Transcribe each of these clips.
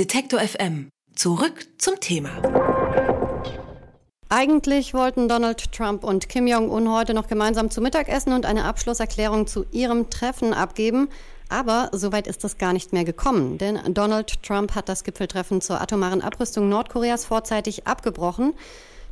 Detektor FM. Zurück zum Thema. Eigentlich wollten Donald Trump und Kim Jong-un heute noch gemeinsam zu Mittag essen und eine Abschlusserklärung zu ihrem Treffen abgeben. Aber soweit ist es gar nicht mehr gekommen, denn Donald Trump hat das Gipfeltreffen zur atomaren Abrüstung Nordkoreas vorzeitig abgebrochen.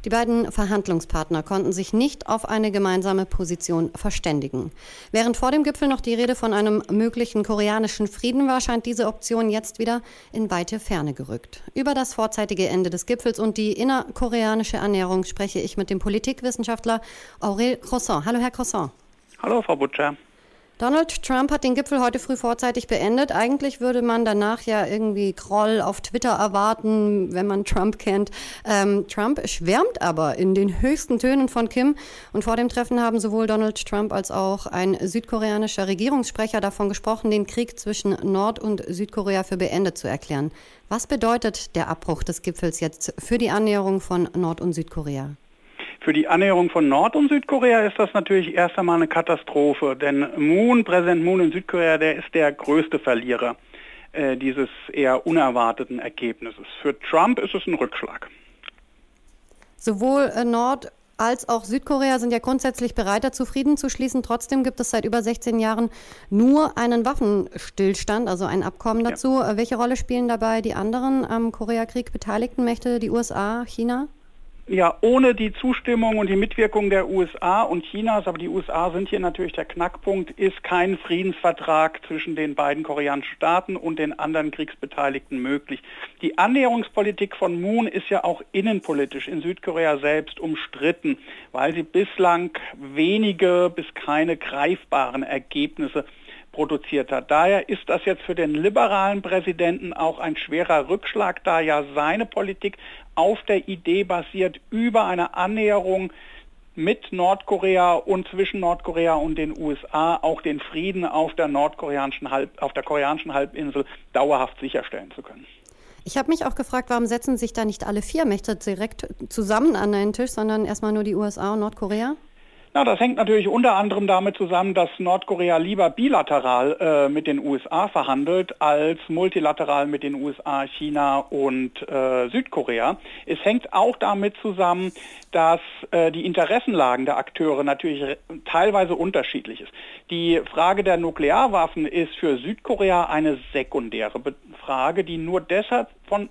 Die beiden Verhandlungspartner konnten sich nicht auf eine gemeinsame Position verständigen. Während vor dem Gipfel noch die Rede von einem möglichen koreanischen Frieden war, scheint diese Option jetzt wieder in weite Ferne gerückt. Über das vorzeitige Ende des Gipfels und die innerkoreanische Ernährung spreche ich mit dem Politikwissenschaftler Aurel Croissant. Hallo, Herr Croissant. Hallo, Frau Butcher. Donald Trump hat den Gipfel heute früh vorzeitig beendet. Eigentlich würde man danach ja irgendwie Groll auf Twitter erwarten, wenn man Trump kennt. Ähm, Trump schwärmt aber in den höchsten Tönen von Kim. Und vor dem Treffen haben sowohl Donald Trump als auch ein südkoreanischer Regierungssprecher davon gesprochen, den Krieg zwischen Nord- und Südkorea für beendet zu erklären. Was bedeutet der Abbruch des Gipfels jetzt für die Annäherung von Nord- und Südkorea? Für die Annäherung von Nord- und Südkorea ist das natürlich erst einmal eine Katastrophe, denn Moon, Präsident Moon in Südkorea, der ist der größte Verlierer äh, dieses eher unerwarteten Ergebnisses. Für Trump ist es ein Rückschlag. Sowohl äh, Nord- als auch Südkorea sind ja grundsätzlich bereit dazu, Frieden zu schließen. Trotzdem gibt es seit über 16 Jahren nur einen Waffenstillstand, also ein Abkommen dazu. Ja. Äh, welche Rolle spielen dabei die anderen am Koreakrieg beteiligten Mächte, die USA, China? Ja, ohne die Zustimmung und die Mitwirkung der USA und Chinas, aber die USA sind hier natürlich der Knackpunkt, ist kein Friedensvertrag zwischen den beiden koreanischen Staaten und den anderen Kriegsbeteiligten möglich. Die Annäherungspolitik von Moon ist ja auch innenpolitisch in Südkorea selbst umstritten, weil sie bislang wenige bis keine greifbaren Ergebnisse produziert hat. Daher ist das jetzt für den liberalen Präsidenten auch ein schwerer Rückschlag, da ja seine Politik auf der Idee basiert, über eine Annäherung mit Nordkorea und zwischen Nordkorea und den USA auch den Frieden auf der nordkoreanischen Halb, auf der koreanischen Halbinsel dauerhaft sicherstellen zu können. Ich habe mich auch gefragt, warum setzen sich da nicht alle vier Mächte direkt zusammen an einen Tisch, sondern erstmal nur die USA und Nordkorea? Na, das hängt natürlich unter anderem damit zusammen, dass Nordkorea lieber bilateral äh, mit den USA verhandelt als multilateral mit den USA, China und äh, Südkorea. Es hängt auch damit zusammen, dass äh, die Interessenlagen der Akteure natürlich teilweise unterschiedlich ist. Die Frage der Nuklearwaffen ist für Südkorea eine sekundäre Frage, die nur deshalb von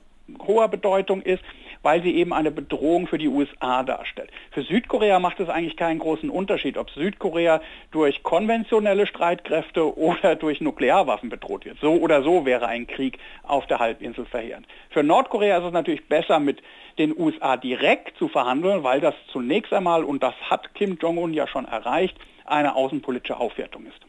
hoher Bedeutung ist, weil sie eben eine Bedrohung für die USA darstellt. Für Südkorea macht es eigentlich keinen großen Unterschied, ob Südkorea durch konventionelle Streitkräfte oder durch Nuklearwaffen bedroht wird. So oder so wäre ein Krieg auf der Halbinsel verheerend. Für Nordkorea ist es natürlich besser, mit den USA direkt zu verhandeln, weil das zunächst einmal, und das hat Kim Jong-un ja schon erreicht, eine außenpolitische Aufwertung ist.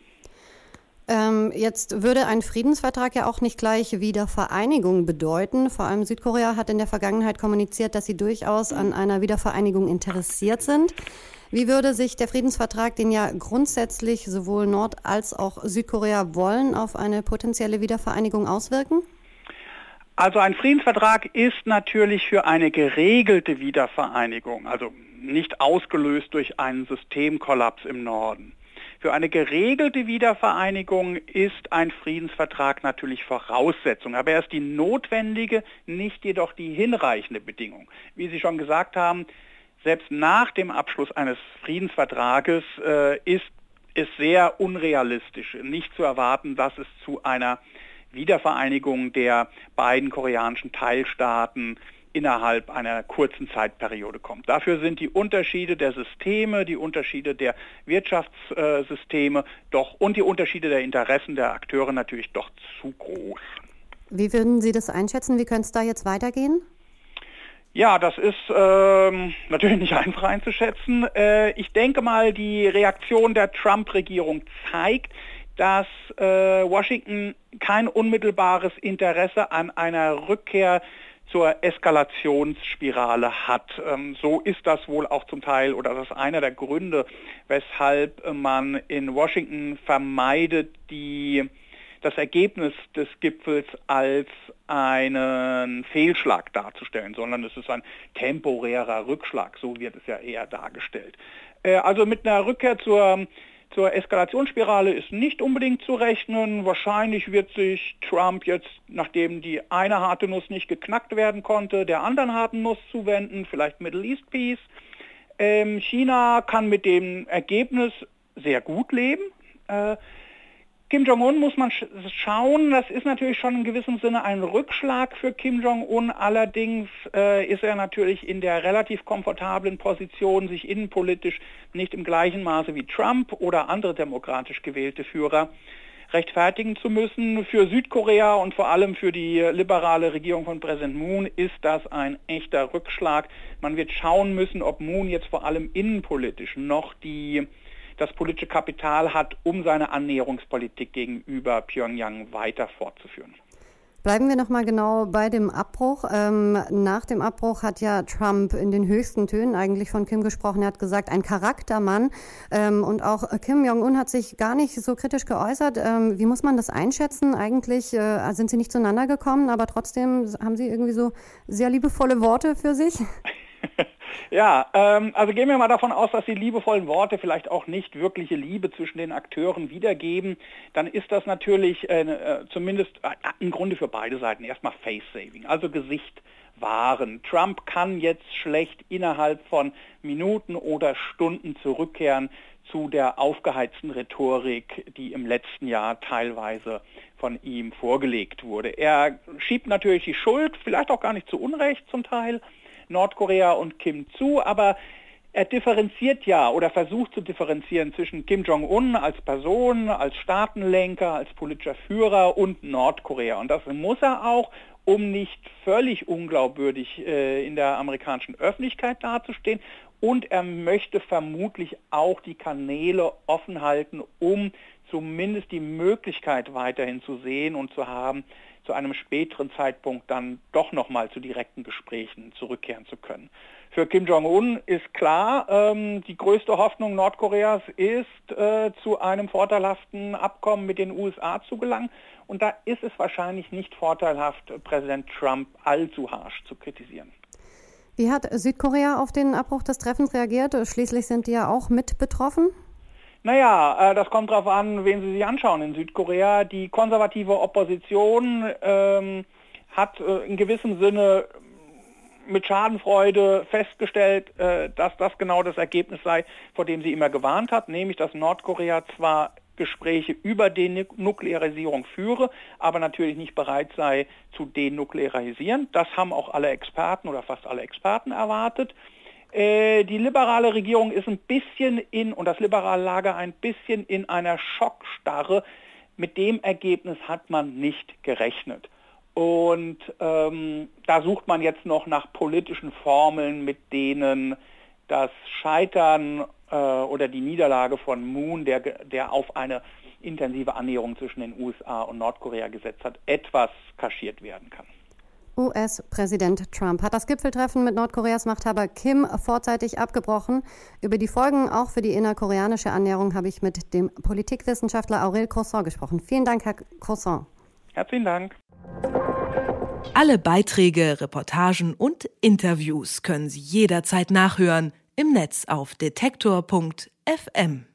Ähm, jetzt würde ein Friedensvertrag ja auch nicht gleich Wiedervereinigung bedeuten. Vor allem Südkorea hat in der Vergangenheit kommuniziert, dass sie durchaus an einer Wiedervereinigung interessiert sind. Wie würde sich der Friedensvertrag, den ja grundsätzlich sowohl Nord- als auch Südkorea wollen, auf eine potenzielle Wiedervereinigung auswirken? Also ein Friedensvertrag ist natürlich für eine geregelte Wiedervereinigung, also nicht ausgelöst durch einen Systemkollaps im Norden. Für eine geregelte Wiedervereinigung ist ein Friedensvertrag natürlich Voraussetzung, aber er ist die notwendige, nicht jedoch die hinreichende Bedingung. Wie Sie schon gesagt haben, selbst nach dem Abschluss eines Friedensvertrages äh, ist es sehr unrealistisch, nicht zu erwarten, dass es zu einer Wiedervereinigung der beiden koreanischen Teilstaaten innerhalb einer kurzen Zeitperiode kommt. Dafür sind die Unterschiede der Systeme, die Unterschiede der Wirtschaftssysteme doch und die Unterschiede der Interessen der Akteure natürlich doch zu groß. Wie würden Sie das einschätzen? Wie könnte es da jetzt weitergehen? Ja, das ist ähm, natürlich nicht einfach einzuschätzen. Äh, ich denke mal, die Reaktion der Trump-Regierung zeigt, dass äh, Washington kein unmittelbares Interesse an einer Rückkehr zur Eskalationsspirale hat. Ähm, so ist das wohl auch zum Teil oder das ist einer der Gründe, weshalb man in Washington vermeidet, die, das Ergebnis des Gipfels als einen Fehlschlag darzustellen, sondern es ist ein temporärer Rückschlag, so wird es ja eher dargestellt. Äh, also mit einer Rückkehr zur zur Eskalationsspirale ist nicht unbedingt zu rechnen. Wahrscheinlich wird sich Trump jetzt, nachdem die eine harte Nuss nicht geknackt werden konnte, der anderen harten Nuss zuwenden, vielleicht Middle East Peace. Ähm, China kann mit dem Ergebnis sehr gut leben. Äh, Kim Jong-un muss man sch schauen, das ist natürlich schon in gewissem Sinne ein Rückschlag für Kim Jong-un. Allerdings äh, ist er natürlich in der relativ komfortablen Position, sich innenpolitisch nicht im gleichen Maße wie Trump oder andere demokratisch gewählte Führer rechtfertigen zu müssen. Für Südkorea und vor allem für die liberale Regierung von Präsident Moon ist das ein echter Rückschlag. Man wird schauen müssen, ob Moon jetzt vor allem innenpolitisch noch die das politische Kapital hat, um seine Annäherungspolitik gegenüber Pyongyang weiter fortzuführen. Bleiben wir nochmal genau bei dem Abbruch. Ähm, nach dem Abbruch hat ja Trump in den höchsten Tönen eigentlich von Kim gesprochen. Er hat gesagt, ein Charaktermann. Ähm, und auch Kim Jong-un hat sich gar nicht so kritisch geäußert. Ähm, wie muss man das einschätzen? Eigentlich äh, sind sie nicht zueinander gekommen, aber trotzdem haben sie irgendwie so sehr liebevolle Worte für sich. Ja, ähm, also gehen wir mal davon aus, dass die liebevollen Worte vielleicht auch nicht wirkliche Liebe zwischen den Akteuren wiedergeben. Dann ist das natürlich äh, äh, zumindest äh, im Grunde für beide Seiten erstmal Face-Saving, also Gesicht wahren. Trump kann jetzt schlecht innerhalb von Minuten oder Stunden zurückkehren zu der aufgeheizten Rhetorik, die im letzten Jahr teilweise von ihm vorgelegt wurde. Er schiebt natürlich die Schuld, vielleicht auch gar nicht zu Unrecht zum Teil, Nordkorea und Kim zu, aber er differenziert ja oder versucht zu differenzieren zwischen Kim Jong-un als Person, als Staatenlenker, als politischer Führer und Nordkorea. Und das muss er auch, um nicht völlig unglaubwürdig äh, in der amerikanischen Öffentlichkeit dazustehen. Und er möchte vermutlich auch die Kanäle offen halten, um zumindest die Möglichkeit weiterhin zu sehen und zu haben, zu einem späteren Zeitpunkt dann doch nochmal zu direkten Gesprächen zurückkehren zu können. Für Kim Jong-un ist klar, ähm, die größte Hoffnung Nordkoreas ist, äh, zu einem vorteilhaften Abkommen mit den USA zu gelangen. Und da ist es wahrscheinlich nicht vorteilhaft, Präsident Trump allzu harsch zu kritisieren. Wie hat Südkorea auf den Abbruch des Treffens reagiert? Schließlich sind die ja auch mit betroffen. Naja, äh, das kommt darauf an, wen Sie sich anschauen in Südkorea. Die konservative Opposition ähm, hat äh, in gewissem Sinne mit Schadenfreude festgestellt, äh, dass das genau das Ergebnis sei, vor dem sie immer gewarnt hat, nämlich dass Nordkorea zwar Gespräche über Denuklearisierung führe, aber natürlich nicht bereit sei zu denuklearisieren. Das haben auch alle Experten oder fast alle Experten erwartet. Äh, die liberale Regierung ist ein bisschen in, und das liberale Lager ein bisschen in einer Schockstarre. Mit dem Ergebnis hat man nicht gerechnet. Und ähm, da sucht man jetzt noch nach politischen Formeln, mit denen das Scheitern äh, oder die Niederlage von Moon, der, der auf eine intensive Annäherung zwischen den USA und Nordkorea gesetzt hat, etwas kaschiert werden kann. US-Präsident Trump hat das Gipfeltreffen mit Nordkoreas Machthaber Kim vorzeitig abgebrochen. Über die Folgen auch für die innerkoreanische Annäherung habe ich mit dem Politikwissenschaftler Aurel Croissant gesprochen. Vielen Dank, Herr Croissant. Herzlichen Dank. Alle Beiträge, Reportagen und Interviews können Sie jederzeit nachhören im Netz auf detektor.fm.